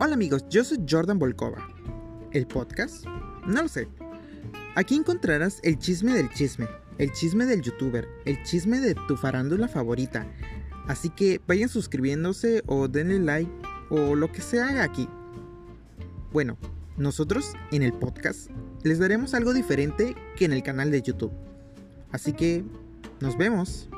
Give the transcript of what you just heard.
Hola amigos, yo soy Jordan Volkova. ¿El podcast? No lo sé. Aquí encontrarás el chisme del chisme, el chisme del youtuber, el chisme de tu farándula favorita. Así que vayan suscribiéndose o denle like o lo que se haga aquí. Bueno, nosotros en el podcast les daremos algo diferente que en el canal de YouTube. Así que nos vemos.